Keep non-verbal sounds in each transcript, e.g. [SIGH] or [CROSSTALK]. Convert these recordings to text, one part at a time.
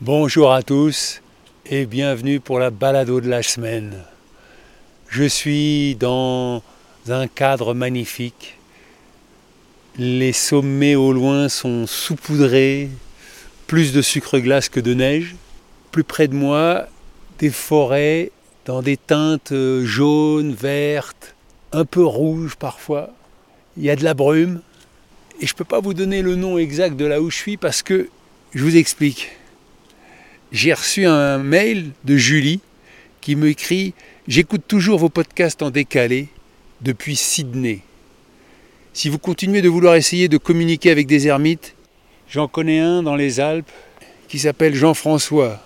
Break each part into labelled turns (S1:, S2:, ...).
S1: Bonjour à tous et bienvenue pour la balado de la semaine. Je suis dans un cadre magnifique. Les sommets au loin sont saupoudrés, plus de sucre glace que de neige. Plus près de moi, des forêts dans des teintes jaunes, vertes, un peu rouges parfois. Il y a de la brume. Et je ne peux pas vous donner le nom exact de là où je suis parce que je vous explique j'ai reçu un mail de Julie qui me écrit J'écoute toujours vos podcasts en décalé depuis Sydney. Si vous continuez de vouloir essayer de communiquer avec des ermites, j'en connais un dans les Alpes qui s'appelle Jean-François.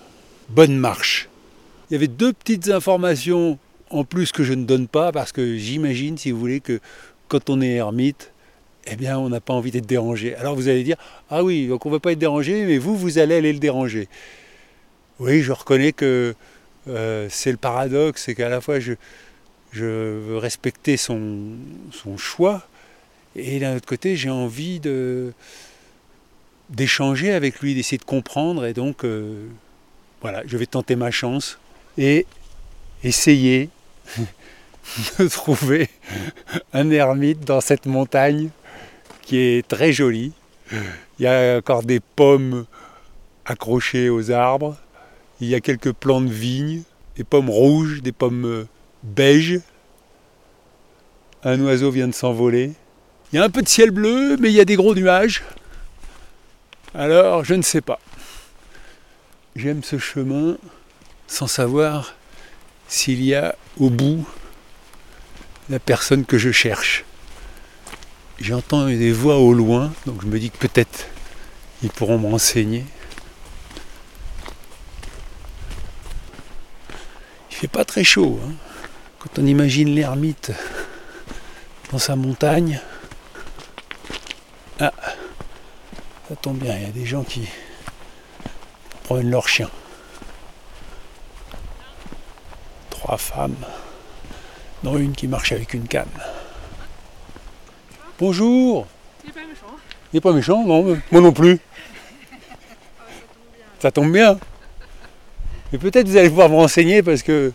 S1: Bonne marche. Il y avait deux petites informations en plus que je ne donne pas parce que j'imagine, si vous voulez, que quand on est ermite, eh bien, on n'a pas envie d'être dérangé. Alors vous allez dire, ah oui, donc on ne va pas être dérangé, mais vous, vous allez aller le déranger. Oui, je reconnais que euh, c'est le paradoxe, c'est qu'à la fois je, veux respecter son, choix, et d'un autre côté j'ai envie d'échanger avec lui, d'essayer de comprendre, et donc euh, voilà, je vais tenter ma chance et essayer [LAUGHS] de trouver un ermite dans cette montagne qui est très jolie. Il y a encore des pommes accrochées aux arbres. Il y a quelques plants de vigne, des pommes rouges, des pommes euh, beiges. Un oiseau vient de s'envoler. Il y a un peu de ciel bleu, mais il y a des gros nuages. Alors, je ne sais pas. J'aime ce chemin sans savoir s'il y a au bout la personne que je cherche. J'entends des voix au loin, donc je me dis que peut-être ils pourront me renseigner. Pas très chaud. Hein. Quand on imagine l'ermite dans sa montagne. Ah, ça tombe bien, il y a des gens qui prennent leur chien. Trois femmes, dont une qui marche avec une canne. Bonjour
S2: Il n'est pas méchant.
S1: Il n'est pas méchant, non, moi non plus. Ça tombe bien. Mais peut-être vous allez pouvoir me renseigner parce que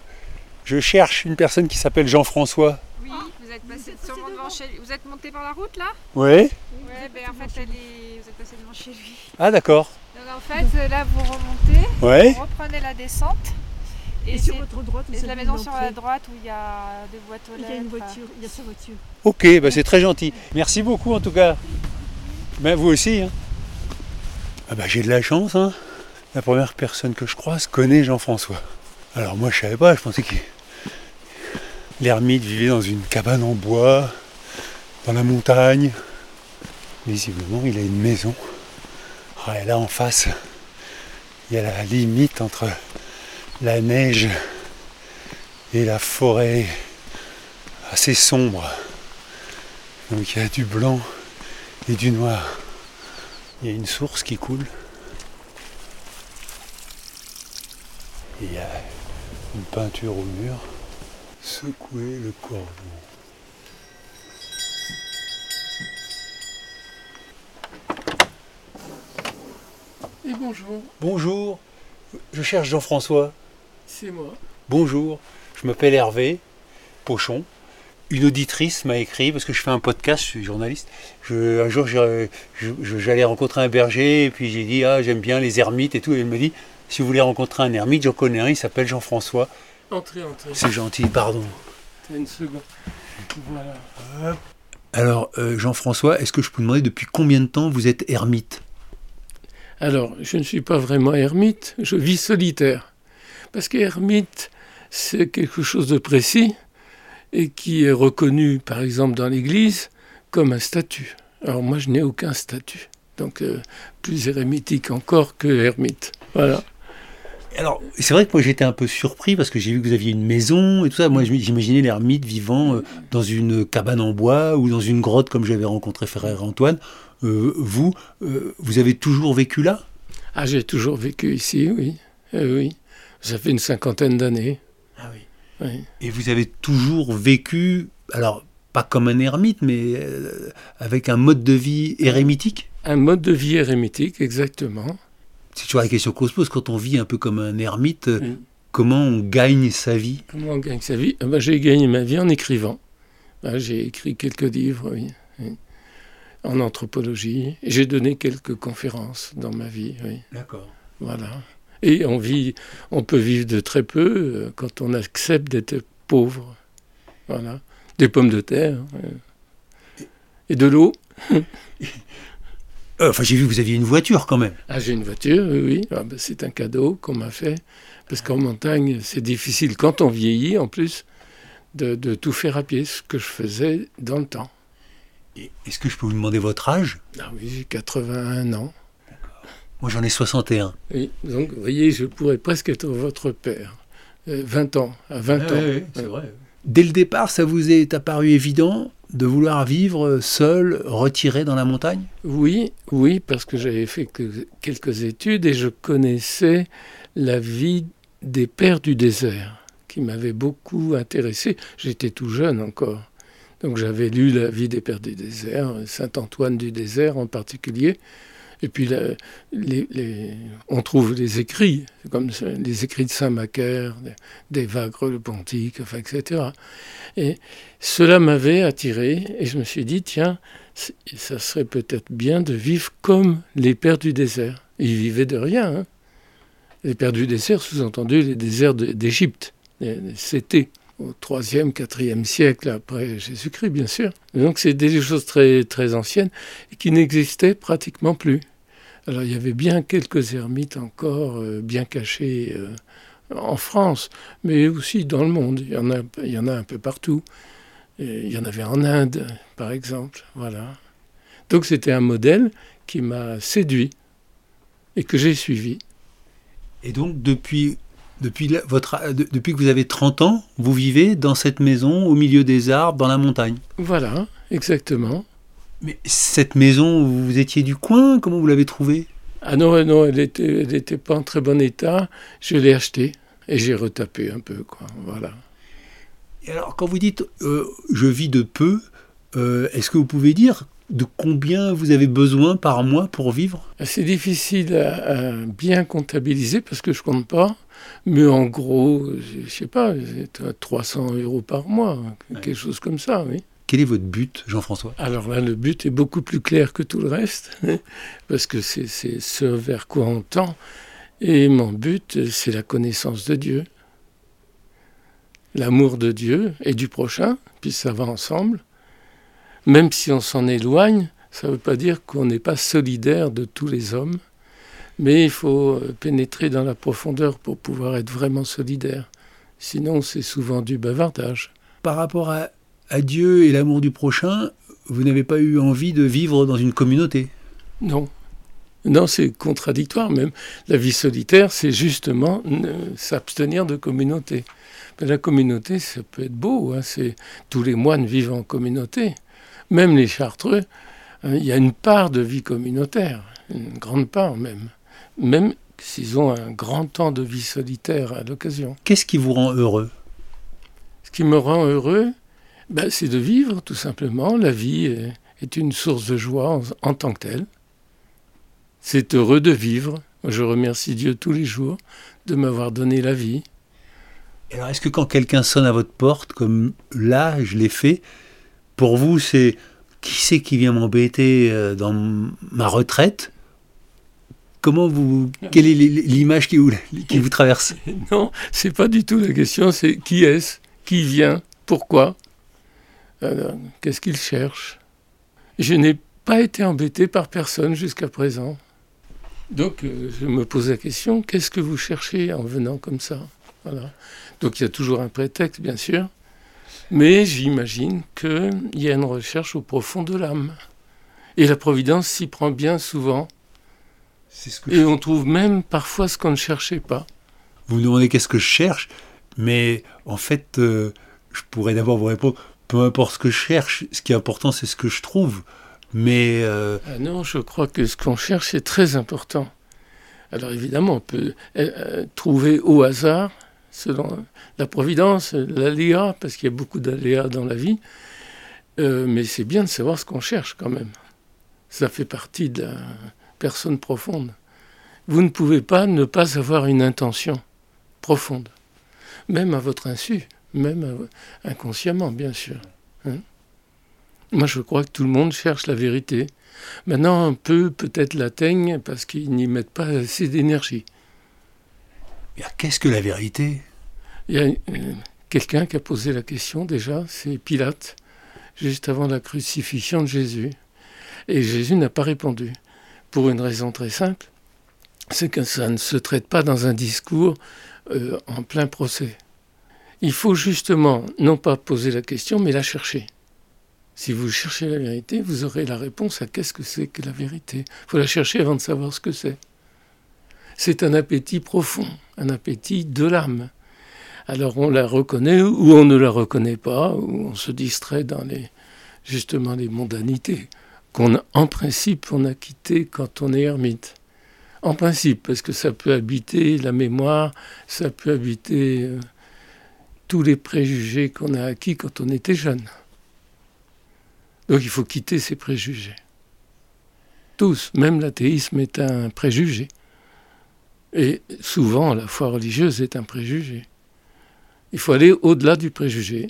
S1: je cherche une personne qui s'appelle Jean-François.
S2: Oui, vous êtes passé sûrement devant chez lui. Vous êtes monté par la route là?
S1: Oui.
S2: Oui, ben, en fait, elle est... vous êtes passé devant chez lui.
S1: Ah d'accord.
S2: Donc en fait, là vous remontez,
S1: ouais.
S2: vous reprenez la descente.
S3: Et, sur votre droite,
S2: c'est la maison sur la droite où il y a des boîtes aux lettres.
S3: Il y a une voiture, il y a sa voiture.
S1: Ok, bah c'est très gentil. Merci beaucoup en tout cas. Ben, vous aussi. Hein. Ah bah, j'ai de la chance. Hein. La première personne que je croise connaît Jean-François. Alors moi je savais pas, je pensais que l'ermite vivait dans une cabane en bois, dans la montagne. Visiblement il a une maison. Ah, et là en face, il y a la limite entre la neige et la forêt assez sombre. Donc il y a du blanc et du noir. Il y a une source qui coule. Il y a une peinture au mur. Secouer le corbeau.
S3: Et bonjour.
S1: Bonjour, je cherche Jean-François.
S3: C'est moi.
S1: Bonjour, je m'appelle Hervé Pochon. Une auditrice m'a écrit, parce que je fais un podcast, je suis journaliste. un jour, j'allais rencontrer un berger, et puis j'ai dit, ah, j'aime bien les ermites et tout. Et elle me dit, si vous voulez rencontrer un ermite, j'en connais un, il s'appelle Jean-François.
S3: Entrez, entrez.
S1: C'est gentil, pardon.
S3: Une seconde. Voilà.
S1: Alors, euh, Jean-François, est-ce que je peux vous demander depuis combien de temps vous êtes ermite?
S3: Alors, je ne suis pas vraiment ermite, je vis solitaire. Parce que ermite, c'est quelque chose de précis et qui est reconnu, par exemple, dans l'Église comme un statut. Alors moi, je n'ai aucun statut. Donc, euh, plus ermitique encore que ermite. Voilà.
S1: Alors, c'est vrai que moi j'étais un peu surpris parce que j'ai vu que vous aviez une maison et tout ça. Moi j'imaginais l'ermite vivant euh, dans une cabane en bois ou dans une grotte comme j'avais rencontré frère Antoine. Euh, vous, euh, vous avez toujours vécu là?
S3: Ah, j'ai toujours vécu ici, oui. oui. Ça fait une cinquantaine d'années.
S1: Ah oui. Et vous avez toujours vécu, alors pas comme un ermite, mais avec un mode de vie érémitique?
S3: Un mode de vie érémitique, exactement
S1: c'est toujours la question qu'on se pose quand on vit un peu comme un ermite.
S3: Oui.
S1: Comment on gagne sa vie?
S3: Comment on gagne sa vie? Ah ben, J'ai gagné ma vie en écrivant. Ah, J'ai écrit quelques livres, oui, oui, en anthropologie. J'ai donné quelques conférences dans ma vie, oui.
S1: D'accord.
S3: Voilà. Et on vit, on peut vivre de très peu euh, quand on accepte d'être pauvre. Voilà. Des pommes de terre. euh, Et de l'eau. [LAUGHS]
S1: Euh, Enfin, j'ai vu que vous aviez une voiture quand même.
S3: Ah, j'ai une voiture, oui, oui. Ah, ben, c'est un cadeau qu'on m'a fait. Parce qu'en montagne, c'est difficile, quand on vieillit en plus, de, de tout faire à pied, ce que je faisais dans le temps.
S1: Est-ce que je peux vous demander votre âge?
S3: Ah oui, j'ai 81 ans.
S1: Moi, j'en ai 61.
S3: Oui, donc vous voyez, je pourrais presque être votre père. Euh, 20 ans, à 20 ans.
S1: vrai. Dès le départ, ça vous est apparu évident? De vouloir vivre seul, retiré dans la montagne?
S3: Oui, oui, parce que j'avais fait que- quelques études et je connaissais la vie des pères du désert, qui m'avait beaucoup intéressé. J'étais tout jeune encore. Donc j'avais lu la vie des pères du désert, Saint Antoine du désert en particulier. Et puis on trouve les écrits, comme les écrits de Saint Macaire, d'Évagre le Pontique, etc. Et cela m'avait attiré et je me suis dit, tiens, ça serait peut-être bien de vivre comme les pères du désert. Ils vivaient de rien. hein. Les pères du désert, sous-entendu les déserts d'Égypte. C'était au 3e, 4e siècle après Jésus-Christ, bien sûr. Donc c'est des choses très, très anciennes et qui n'existaient pratiquement plus. Alors il y avait bien quelques ermites encore euh, bien cachés euh, en France, mais aussi dans le monde. Il y en a, il y en a un peu partout. Il y en avait en Inde, par exemple. Voilà. Donc c'était un modèle qui m'a séduit et que j'ai suivi.
S1: Et donc, depuis, depuis, la- votre, de- depuis que vous avez 30 ans, vous vivez dans cette maison, au milieu des arbres, dans la montagne.
S3: Voilà, exactement.
S1: Mais cette maison, vous étiez du coin Comment vous l'avez trouvée?
S3: Ah non, non, elle était, elle était pas en très bon état. Je l'ai achetée et j'ai retapé un peu, quoi. Voilà.
S1: Et alors, quand vous dites euh, je vis de peu, euh, est-ce que vous pouvez dire de combien vous avez besoin par mois pour vivre?
S3: C'est difficile à, à bien comptabiliser parce que je compte pas. Mais en gros, je, je sais pas, c'est à 300 euros par mois, quelque chose comme ça, oui.
S1: Quel est votre but, Jean-François?
S3: Alors là, le but est beaucoup plus clair que tout le reste, [LAUGHS] parce que c'est c'est ce vers quoi on tend. Et mon but, c'est la connaissance de Dieu, l'amour de Dieu et du prochain, puis ça va ensemble. Même si on s'en éloigne, ça ne veut pas dire qu'on n'est pas solidaire de tous les hommes, mais il faut euh, pénétrer dans la profondeur pour pouvoir être vraiment solidaire. Sinon, c'est souvent du bavardage.
S1: Par rapport à, à Dieu et l'amour du prochain, vous n'avez pas eu envie de vivre dans une communauté?
S3: Non. Non, c'est contradictoire même. La vie solitaire, c'est justement ne- s'abstenir de communauté. Mais la communauté, ça peut être beau. hein, c'est tous les moines vivent en communauté. Même les Chartreux, hein, il y a une part de vie communautaire, une grande part même. Même s'ils ont un grand temps de vie solitaire à l'occasion.
S1: Qu'est-ce qui vous rend heureux?
S3: Ce qui me rend heureux, ben, c'est de vivre tout simplement. La vie est, est une source de joie en, en tant que telle. C'est heureux de vivre. Je remercie Dieu tous les jours de m'avoir donné la vie.
S1: Alors, est-ce que quand quelqu'un sonne à votre porte, comme là, je l'ai fait, pour vous, c'est qui c'est qui vient m'embêter euh, dans ma retraite? Comment vous, quelle est l'image qui vous, traverse? [LAUGHS]
S3: Non, c'est pas du tout la question. C'est qui est-ce Qui vient Pourquoi? Qu'est-ce qu'il cherche? Je n'ai pas été embêté par personne jusqu'à présent. Donc, euh, je me pose la question qu'est-ce que vous cherchez en venant comme ça? Voilà. Donc, il y a toujours un prétexte, bien sûr. Mais j'imagine qu'il y a une recherche au profond de l'âme. Et la Providence s'y prend bien souvent.
S1: C'est ce que
S3: Et on trouve même parfois ce qu'on ne cherchait pas.
S1: Vous me demandez qu'est-ce que je cherche, mais en fait, euh, je pourrais d'abord vous répondre, peu importe ce que je cherche, ce qui est important, c'est ce que je trouve. Mais euh,
S3: Ah non, je crois que ce qu'on cherche est très important. Alors évidemment, on peut euh, trouver au hasard, selon la providence, l'aléa, parce qu'il y a beaucoup d'aléas dans la vie, euh, mais c'est bien de savoir ce qu'on cherche quand même. Ça fait partie de la personne profonde. vous ne pouvez pas ne pas avoir une intention profonde, même à votre insu, même inconsciemment, bien sûr. Hein. Moi, je crois que tout le monde cherche la vérité. Maintenant, un peu peut-être l'atteignent parce qu'ils n'y mettent pas assez d'énergie.
S1: Qu'est-ce que la vérité?
S3: Il y a quelqu'un qui a posé la question déjà, c'est Pilate, juste avant la crucifixion de Jésus. Et Jésus n'a pas répondu. Pour une raison très simple, c'est que ça ne se traite pas dans un discours euh, en plein procès. Il faut justement non pas poser la question, mais la chercher. Si vous cherchez la vérité, vous aurez la réponse à qu'est-ce que c'est que la vérité. Il faut la chercher avant de savoir ce que c'est. C'est un appétit profond, un appétit de l'âme. Alors on la reconnaît ou on ne la reconnaît pas, ou on se distrait dans les justement les mondanités qu'on en principe on a quitté quand on est ermite. En principe, parce que ça peut habiter la mémoire, ça peut habiter euh, tous les préjugés qu'on a acquis quand on était jeune. Donc il faut quitter ces préjugés. Tous, même l'athéisme est un préjugé. Et souvent, la foi religieuse est un préjugé. Il faut aller au-delà du préjugé.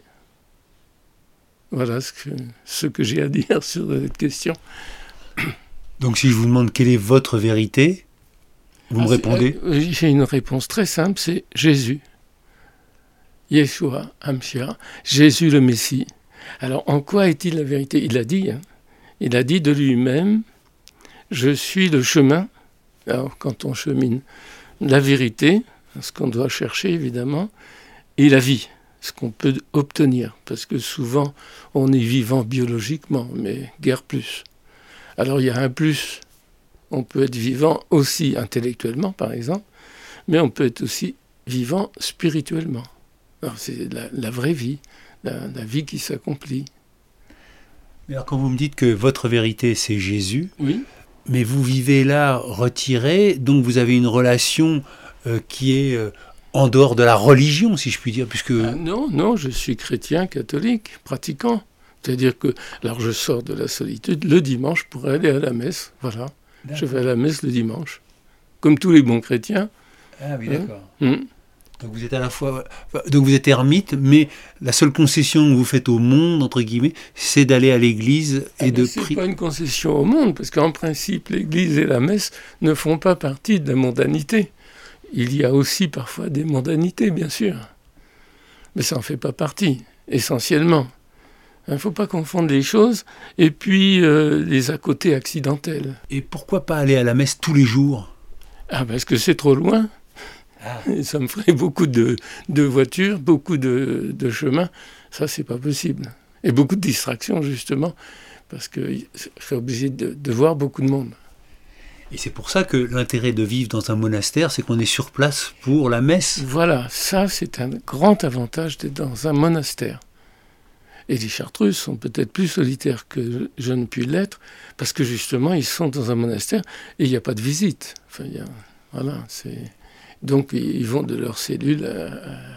S3: Voilà ce que, ce que j'ai à [LAUGHS] dire sur cette question.
S1: Donc si je vous demande quelle est votre vérité, vous me ah, répondez
S3: euh, J'ai une réponse très simple, c'est Jésus. Yeshua, Amshia, Jésus le Messie. Alors en quoi est-il la vérité? Il a dit, hein. il a dit de lui-même, je suis le chemin. Alors quand on chemine, la vérité, ce qu'on doit chercher évidemment, et la vie, ce qu'on peut obtenir, parce que souvent on est vivant biologiquement, mais guère plus. Alors il y a un plus, on peut être vivant aussi intellectuellement par exemple, mais on peut être aussi vivant spirituellement. Alors c'est la vraie vie la, vie qui s'accomplit.
S1: Alors quand vous me dites que votre vérité c'est Jésus,
S3: oui.
S1: Mais vous vivez là retiré, donc vous avez une relation euh, qui est euh, en dehors de la religion, si je puis dire, puisque...
S3: Ah, non, non, je suis chrétien, catholique, pratiquant. C'est-à-dire que, alors je sors de la solitude le dimanche pour aller à la messe, voilà. Je vais à la messe le dimanche, comme tous les bons chrétiens.
S1: Ah oui, d'accord. Hein hum. Donc vous êtes à la fois, donc vous êtes ermite, mais la seule concession que vous faites au monde entre guillemets, c'est d'aller à l'église et ah, de prier.
S3: C'est pas une concession au monde, parce qu'en principe, l'église et la messe ne font pas partie de la mondanité. Il y a aussi parfois des mondanités, bien sûr, mais ça en fait pas partie, essentiellement. Il ne faut pas confondre les choses et puis euh, les à côté accidentels.
S1: Et pourquoi pas aller à la messe tous les jours?
S3: Ah parce que c'est trop loin. Ah. Ça me ferait beaucoup de, voitures, beaucoup de, de chemins. Ça, c'est pas possible. Et beaucoup de distractions, justement, parce que je serais obligé de, voir beaucoup de monde.
S1: Et c'est pour ça que l'intérêt de vivre dans un monastère, c'est qu'on est sur place pour la messe.
S3: Voilà, ça c'est un grand avantage d'être dans un monastère. Et les chartreux sont peut-être plus solitaires que je ne puis l'être, parce que justement ils sont dans un monastère et il n'y a pas de visite. Enfin, voilà, c'est donc ils vont de leur cellule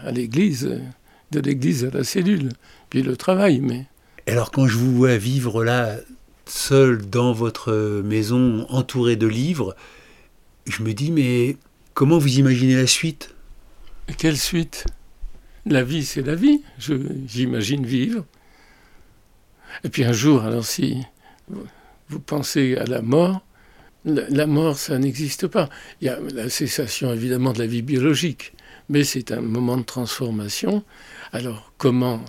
S3: à, l'église, de l'église à la cellule, puis le travail. Mais...
S1: Alors quand je vous vois vivre là, seul dans votre maison, entouré de livres, je me dis, mais comment vous imaginez la suite?
S3: Quelle suite? La vie, c'est la vie. J'imagine vivre. Et puis un jour, alors si vous pensez à la mort, la mort, ça n'existe pas. Il y a la cessation évidemment de la vie biologique, mais c'est un moment de transformation. Alors comment?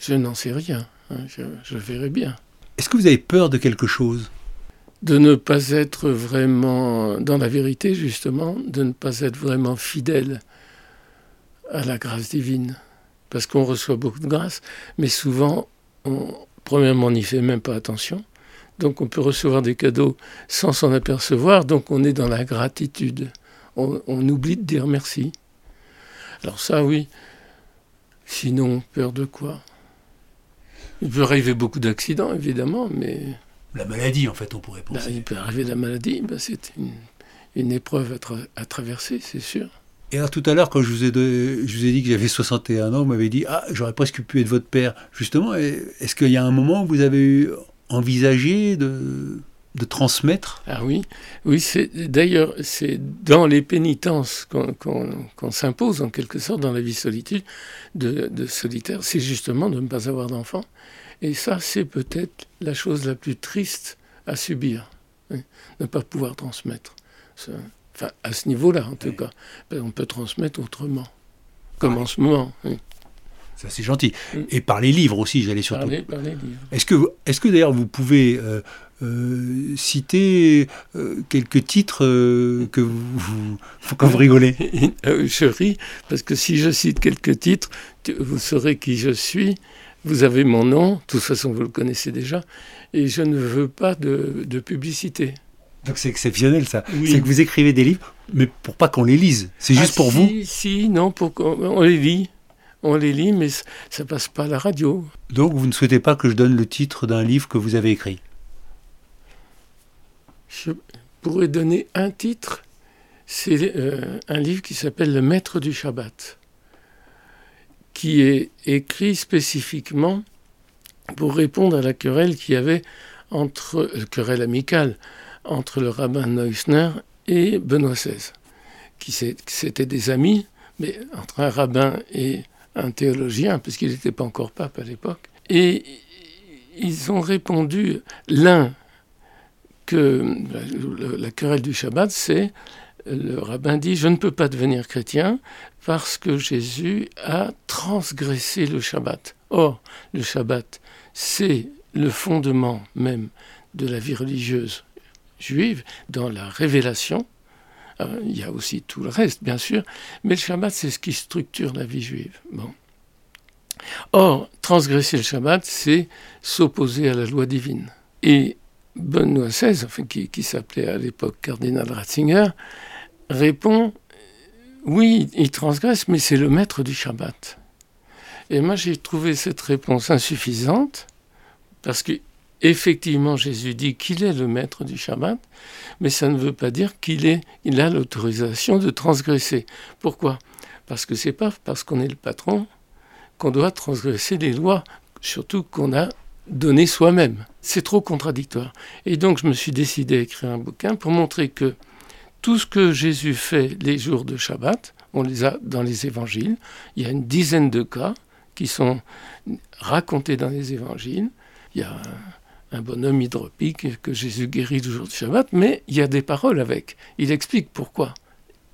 S3: Je n'en sais rien. Hein, je, verrai bien.
S1: Est-ce que vous avez peur de quelque chose?
S3: De ne pas être vraiment dans la vérité, justement, de ne pas être vraiment fidèle à la grâce divine. Parce qu'on reçoit beaucoup de grâce, mais souvent, premièrement, on n'y fait même pas attention. Donc on peut recevoir des cadeaux sans s'en apercevoir, donc on est dans la gratitude. On, oublie de dire merci. Alors ça, oui. Sinon, peur de quoi? Il peut arriver beaucoup d'accidents, évidemment, mais...
S1: La maladie, en fait, on pourrait penser.
S3: il peut arriver la maladie, ben, c'est une, épreuve à, traverser, c'est sûr.
S1: Et alors tout à l'heure, quand je vous, ai je vous ai dit que j'avais 61 ans, vous m'avez dit, ah, j'aurais presque pu être votre père. Justement, est-ce qu'il y a un moment où vous avez eu envisager de, de transmettre?
S3: Ah oui, oui. C'est d'ailleurs c'est dans les pénitences qu'on s'impose en quelque sorte dans la vie solitude de, solitaire, c'est justement de ne pas avoir d'enfant. Et ça, c'est peut-être la chose la plus triste à subir, hein, ne pas pouvoir transmettre. Enfin, à ce niveau-là, en tout cas, ben, on peut transmettre autrement, comme en ce moment.
S1: Ça, c'est gentil. Mm. Et par les livres aussi, j'allais surtout.
S3: Par les, livres.
S1: Est-ce que, est que d'ailleurs vous pouvez euh, euh, citer euh, quelques titres que vous, quand vous rigolez? [LAUGHS]
S3: Je ris parce que si je cite quelques titres, vous saurez qui je suis. Vous avez mon nom, de toute façon vous le connaissez déjà, et je ne veux pas de, publicité.
S1: Donc c'est exceptionnel ça. C'est que vous écrivez des livres, mais pour pas qu'on les lise. C'est juste
S3: ah,
S1: pour vous?
S3: Si, non, pour qu'on les lit on les lit, mais ça passe pas à la radio.
S1: Donc vous ne souhaitez pas que je donne le titre d'un livre que vous avez écrit?
S3: Je pourrais donner un titre. C'est euh, un livre qui s'appelle Le Maître du Shabbat, qui est écrit spécifiquement pour répondre à la querelle qu'il y avait entre, euh, querelle amicale, entre le rabbin Neusner et Benoît XVI, qui c'était des amis, mais entre un rabbin et un théologien, puisqu'il n'était pas encore pape à l'époque. Et ils ont répondu, l'un, que la, querelle du Shabbat, c'est le rabbin dit Je ne peux pas devenir chrétien parce que Jésus a transgressé le Shabbat. Or, le Shabbat, c'est le fondement même de la vie religieuse juive dans la révélation. Euh, il y a aussi tout le reste, bien sûr, mais le Shabbat, c'est ce qui structure la vie juive. Bon. Or, transgresser le Shabbat, c'est s'opposer à la loi divine. Et Benoît XVI, qui, qui s'appelait à l'époque cardinal Ratzinger, répond oui, il transgresse, mais c'est le maître du Shabbat. Et moi, j'ai trouvé cette réponse insuffisante, parce que effectivement, Jésus dit qu'il est le maître du Shabbat, mais ça ne veut pas dire qu'il il a l'autorisation de transgresser. Pourquoi? Parce que c'est pas parce qu'on est le patron qu'on doit transgresser les lois, surtout qu'on a donné soi-même. C'est trop contradictoire. Et donc, je me suis décidé à écrire un bouquin pour montrer que tout ce que Jésus fait les jours de Shabbat, on les a dans les évangiles. Il y a une dizaine de cas qui sont racontés dans les évangiles. Il y a un bonhomme hydropique que Jésus guérit le jour du Shabbat, mais il y a des paroles avec. Il explique pourquoi.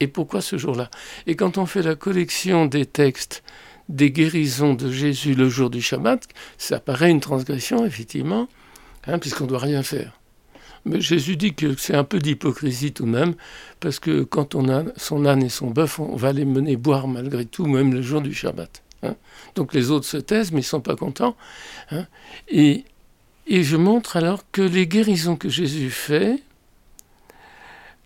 S3: Et pourquoi ce jour-là. Et quand on fait la collection des textes des guérisons de Jésus le jour du Shabbat, ça paraît une transgression, effectivement, hein, puisqu'on ne doit rien faire. Mais Jésus dit que c'est un peu d'hypocrisie tout de même, parce que quand on a son âne et son bœuf, on va les mener boire malgré tout, même le jour du Shabbat. Hein. Donc les autres se taisent, mais ils ne sont pas contents. Hein. Et et je montre alors que les guérisons que Jésus fait,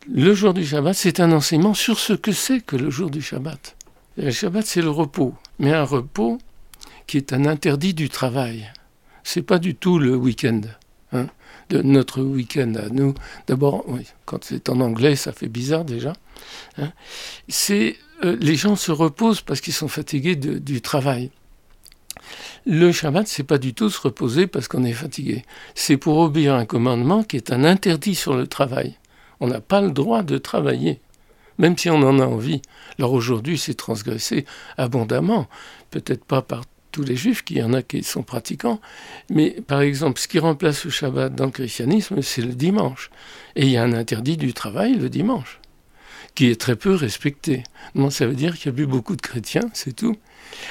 S3: le jour du Shabbat, c'est un enseignement sur ce que c'est que le jour du Shabbat. Le Shabbat, c'est le repos, mais un repos qui est un interdit du travail. C'est pas du tout le week-end. Hein, de notre week-end à nous. D'abord, quand c'est en anglais, ça fait bizarre déjà. Hein. c'est euh, les gens se reposent parce qu'ils sont fatigués du travail. Le Shabbat, c'est pas du tout se reposer parce qu'on est fatigué. C'est pour obéir à un commandement qui est un interdit sur le travail. On n'a pas le droit de travailler, même si on en a envie. Alors aujourd'hui, c'est transgressé abondamment. Peut-être pas par tous les juifs, qu'il y en a qui sont pratiquants, mais par exemple, ce qui remplace le Shabbat dans le christianisme, c'est le dimanche. Et il y a un interdit du travail le dimanche, qui est très peu respecté. Non, ça veut dire qu'il y a plus beaucoup de chrétiens, c'est tout.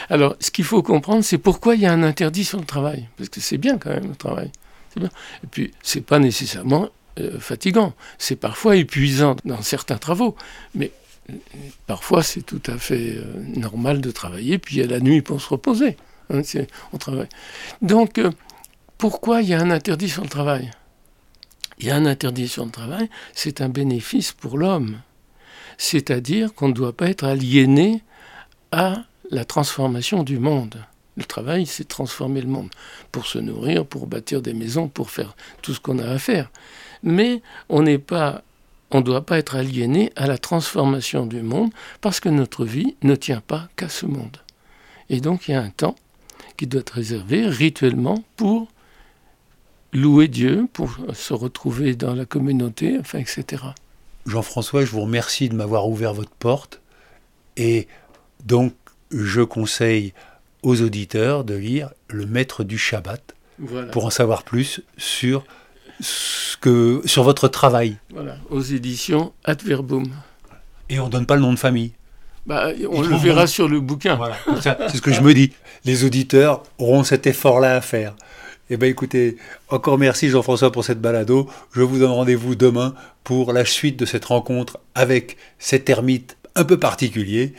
S3: Alors, ce qu'il faut comprendre, c'est pourquoi il y a un interdit sur le travail. Parce que c'est bien quand même le travail. Bien. Et puis, c'est pas nécessairement euh, fatigant. C'est parfois épuisant dans certains travaux. Mais euh, parfois, c'est tout à fait euh, normal de travailler. Puis, il y a la nuit pour se reposer. Hein, on travaille. Donc, pourquoi il y a un interdit sur le travail? Il y a un interdit sur le travail, c'est un bénéfice pour l'homme. C'est-à-dire qu'on ne doit pas être aliéné à la transformation du monde. Le travail, c'est transformer le monde, pour se nourrir, pour bâtir des maisons, pour faire tout ce qu'on a à faire. Mais on n'est pas, on ne doit pas être aliéné à la transformation du monde, parce que notre vie ne tient pas qu'à ce monde. Et donc il y a un temps qui doit être réservé rituellement pour louer Dieu, pour se retrouver dans la communauté, enfin, etc.
S1: Jean-François, je vous remercie de m'avoir ouvert votre porte. Et donc, je conseille aux auditeurs de lire Le Maître du Shabbat
S3: Voilà.
S1: pour en savoir plus sur, ce que, sur votre travail.
S3: Voilà, aux éditions Adverbum.
S1: Et on ne donne pas le nom de famille.
S3: Bah, on
S1: Ils
S3: le verra sur le bouquin.
S1: Voilà, c'est ce que je me dis. Les auditeurs auront cet effort-là à faire. Eh bien écoutez, encore merci Jean-François pour cette balado. Je vous donne rendez-vous demain pour la suite de cette rencontre avec cet ermite un peu particulier.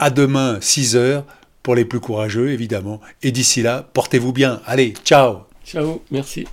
S1: À demain, 6 heures, pour les plus courageux évidemment. Et d'ici là, portez-vous bien. Allez, ciao
S3: Ciao, merci.